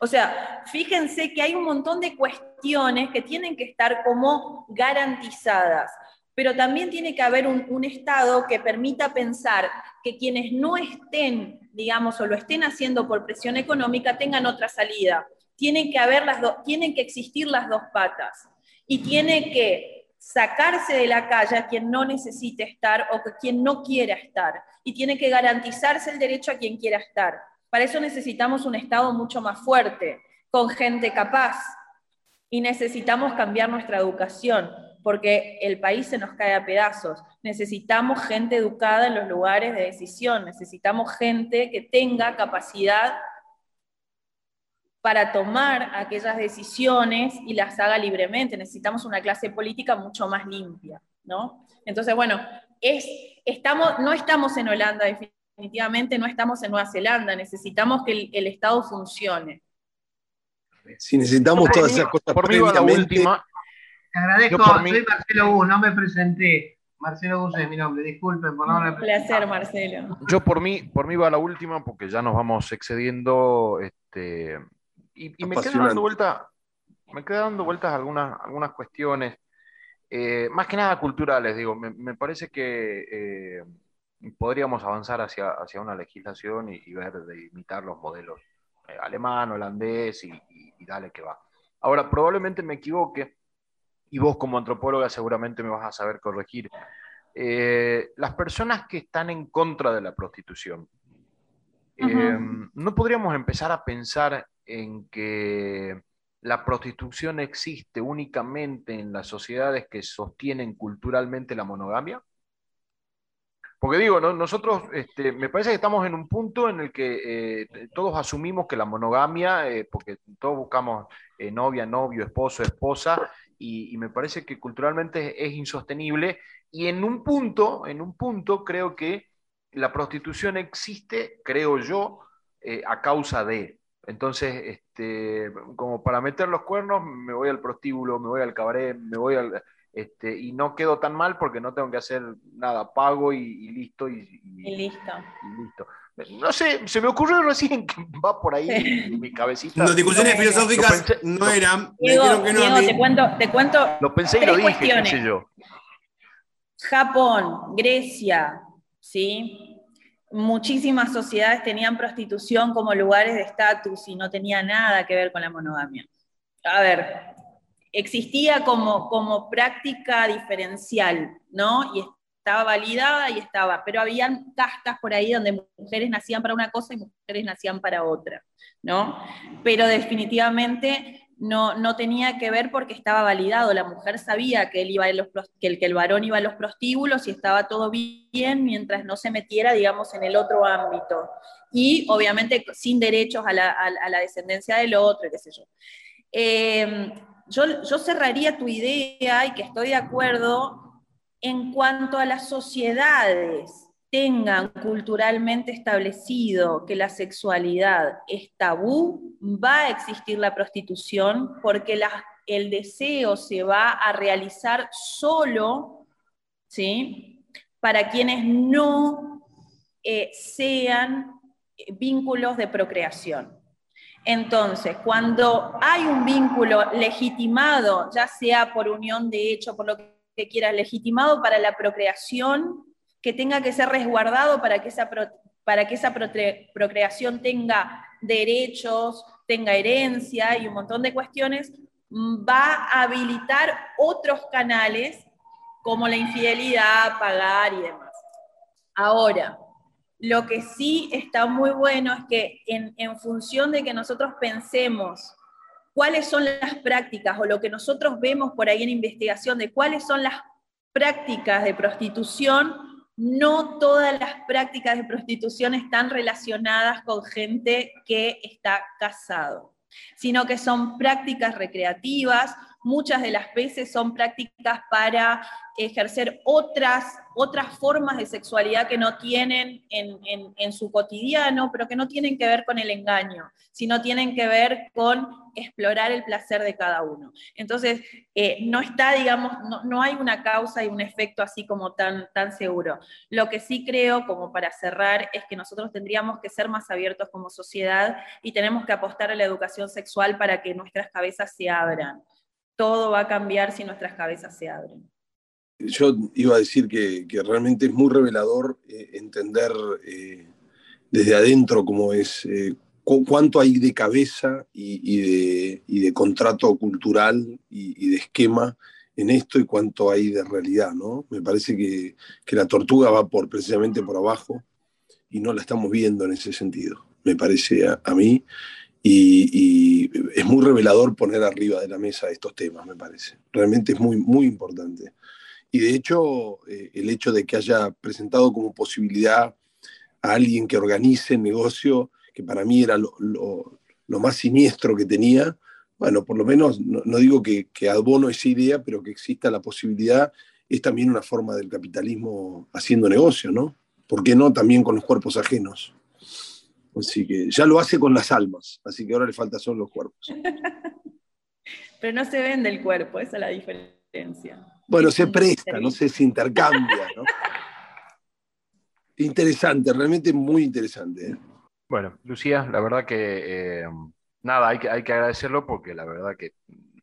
O sea, fíjense que hay un montón de cuestiones que tienen que estar como garantizadas, pero también tiene que haber un, Estado que permita pensar que quienes no estén, digamos, o lo estén haciendo por presión económica tengan otra salida. Tienen que, haber las tienen que existir las dos patas y tiene que sacarse de la calle a quien no necesite estar o a quien no quiera estar. Y tiene que garantizarse el derecho a quien quiera estar. Para eso necesitamos un Estado mucho más fuerte, con gente capaz. Y necesitamos cambiar nuestra educación, porque el país se nos cae a pedazos. Necesitamos gente educada en los lugares de decisión, necesitamos gente que tenga capacidad para tomar aquellas decisiones y las haga libremente. Necesitamos una clase política mucho más limpia, ¿no? Entonces, bueno, es, estamos, no estamos en Holanda, definitivamente no estamos en Nueva Zelanda, necesitamos que el, Estado funcione. Si necesitamos todas esas cosas por mí la última. Te agradezco, soy Marcelo Gus, no me presenté. Marcelo Gus es mi nombre, disculpen por no Un placer, Marcelo. Yo por mí, por mí va la última porque ya nos vamos excediendo. Este, y, me quedan dando vuelta, me quedan dando vueltas algunas, algunas cuestiones, eh, más que nada culturales, digo, me, parece que eh, podríamos avanzar hacia, hacia una legislación y, ver de imitar los modelos eh, alemán, holandés y, y, dale que va. Ahora, probablemente me equivoque, y vos como antropóloga seguramente me vas a saber corregir. las personas que están en contra de la prostitución, ¿no podríamos empezar a pensar en que la prostitución existe únicamente en las sociedades que sostienen culturalmente la monogamia? Porque digo, nosotros este, me parece que estamos en un punto en el que eh, todos asumimos que la monogamia, eh, porque todos buscamos eh, novia, novio, esposo, esposa, y, me parece que culturalmente es insostenible. Y en un punto, en un punto creo que la prostitución existe, creo yo, a causa de, entonces, este, como para meter los cuernos, me voy al prostíbulo, me voy al cabaret, me voy al... Este, y no quedo tan mal porque no tengo que hacer nada, pago y, listo. Y, listo. Y listo. No sé, se me ocurrió recién que va por ahí mi cabecita. Las discusiones filosóficas no eran. Diego, que no te cuento, te cuento. Lo pensé y lo dije, yo. Japón, Grecia, ¿sí? muchísimas sociedades tenían prostitución como lugares de estatus y no tenía nada que ver con la monogamia. A ver, existía como, como práctica diferencial, ¿no? Y estaba validada y estaba, pero habían castas por ahí donde mujeres nacían para una cosa y mujeres nacían para otra, ¿no? Pero definitivamente no, no tenía que ver porque estaba validado. La mujer sabía que, iba que, el, que el varón iba a los prostíbulos y estaba todo bien mientras no se metiera, digamos, en el otro ámbito. Y obviamente sin derechos a la, descendencia del otro, qué sé yo. Eh, yo. Cerraría tu idea y que estoy de acuerdo en cuanto a las sociedades tengan culturalmente establecido que la sexualidad es tabú, va a existir la prostitución porque el deseo se va a realizar solo ¿sí? para quienes no eh, sean vínculos de procreación. Entonces, cuando hay un vínculo legitimado, ya sea por unión de hecho, por lo que quieras, legitimado para la procreación, que tenga que ser resguardado para que esa, para que esa procreación tenga derechos, tenga herencia y un montón de cuestiones, mm, va a habilitar otros canales como la infidelidad, pagar y demás. Ahora, lo que sí está muy bueno es que en, función de que nosotros pensemos cuáles son las prácticas o lo que nosotros vemos por ahí en investigación de cuáles son las prácticas de prostitución, no todas las prácticas de prostitución están relacionadas con gente que está casado, sino que son prácticas recreativas, muchas de las veces son prácticas para ejercer otras, otras formas de sexualidad que no tienen en, su cotidiano, pero que no tienen que ver con el engaño, sino tienen que ver con explorar el placer de cada uno. Entonces, eh, no está, digamos, no, hay una causa y un efecto así como tan, tan seguro. Lo que sí creo, como para cerrar, es que nosotros tendríamos que ser más abiertos como sociedad y tenemos que apostar a la educación sexual para que nuestras cabezas se abran. Todo va a cambiar si nuestras cabezas se abren yo iba a decir que, realmente es muy revelador eh, entender eh, desde adentro cómo es, eh, cuánto hay de cabeza y, de, contrato cultural y, de esquema en esto y cuánto hay de realidad, ¿no? Me parece que, la tortuga va por precisamente por abajo y no la estamos viendo en ese sentido, me parece a, mí. Y, es muy revelador poner arriba de la mesa estos temas, me parece. Realmente es muy, muy importante. Y de hecho, eh, el hecho de que haya presentado como posibilidad a alguien que organice el negocio, que para mí era lo, más siniestro que tenía, bueno, por lo menos no, digo que, que, abono esa idea, pero que exista la posibilidad, es también una forma del capitalismo haciendo negocio, ¿no? ¿Por qué no también con los cuerpos ajenos? Así que ya lo hace con las almas, así que ahora le falta solo los cuerpos. pero no se vende el cuerpo, esa es la diferencia. Bueno, se presta, no sé, se intercambia, ¿no? Interesante, realmente muy interesante. ¿eh? Bueno, Lucía, la verdad que... Eh, nada, hay que, hay que agradecerlo porque la verdad que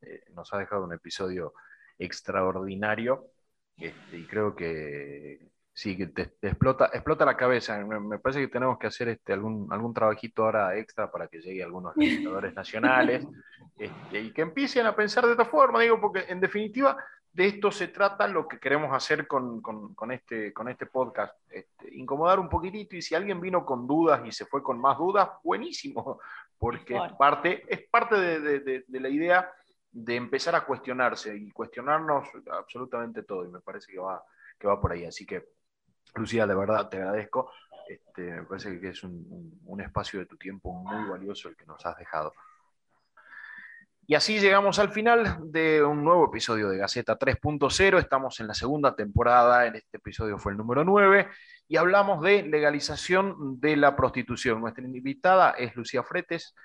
eh, nos ha dejado un episodio extraordinario este, y creo que sí, que te, explota, explota la cabeza. Me, parece que tenemos que hacer este, algún, algún trabajito ahora extra para que llegue a algunos legisladores nacionales este, y que empiecen a pensar de esta forma, digo, porque en definitiva de esto se trata lo que queremos hacer con, este, con este podcast. Este, incomodar un poquitito y si alguien vino con dudas y se fue con más dudas, buenísimo, porque es parte, es parte de, la idea de empezar a cuestionarse y cuestionarnos absolutamente todo y me parece que va, que va por ahí. Así que, Lucía, de verdad te agradezco. Este, me parece que es un espacio de tu tiempo muy valioso el que nos has dejado. Y así llegamos al final de un nuevo episodio de Gaceta 3.0. Estamos en la segunda temporada, en este episodio fue el número 9, y hablamos de legalización de la prostitución. Nuestra invitada es Lucía Fretes,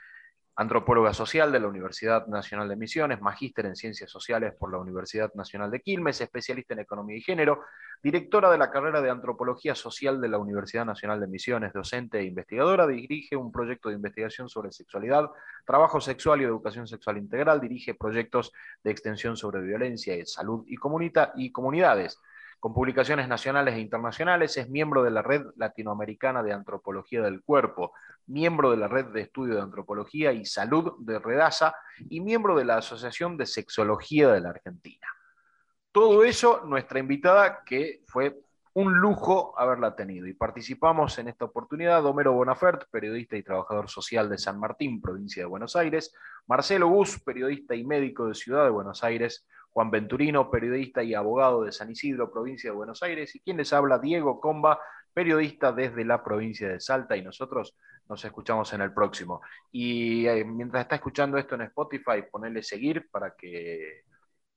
antropóloga social de la Universidad Nacional de Misiones, magíster en Ciencias Sociales por la Universidad Nacional de Quilmes, especialista en Economía y Género, directora de la carrera de Antropología Social de la Universidad Nacional de Misiones, docente e investigadora, dirige un proyecto de investigación sobre sexualidad, trabajo sexual y educación sexual integral, dirige proyectos de extensión sobre violencia y salud y, y comunidades con publicaciones nacionales e internacionales, es miembro de la Red Latinoamericana de Antropología del Cuerpo, miembro de la Red de Estudio de Antropología y Salud de Redasa y miembro de la Asociación de Sexología de la Argentina. Todo eso, nuestra invitada, que fue un lujo haberla tenido. Y participamos en esta oportunidad Homero Bonafert, periodista y trabajador social de San Martín, provincia de Buenos Aires, Marcelo Gus, periodista y médico de Ciudad de Buenos Aires, Juan Venturino, periodista y abogado de San Isidro, provincia de Buenos Aires, y quien les habla, Diego Comba, periodista desde la provincia de Salta, y nosotros nos escuchamos en el próximo. Y eh, mientras está escuchando esto en Spotify, ponerle seguir para que,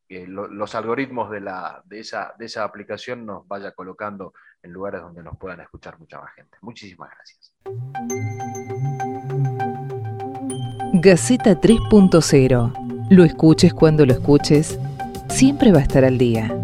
los algoritmos de, la, de, esa, de esa aplicación nos vaya colocando en lugares donde nos puedan escuchar mucha más gente. Muchísimas gracias. Gaceta 3.0. Lo escuches cuando lo escuches siempre va a estar al día.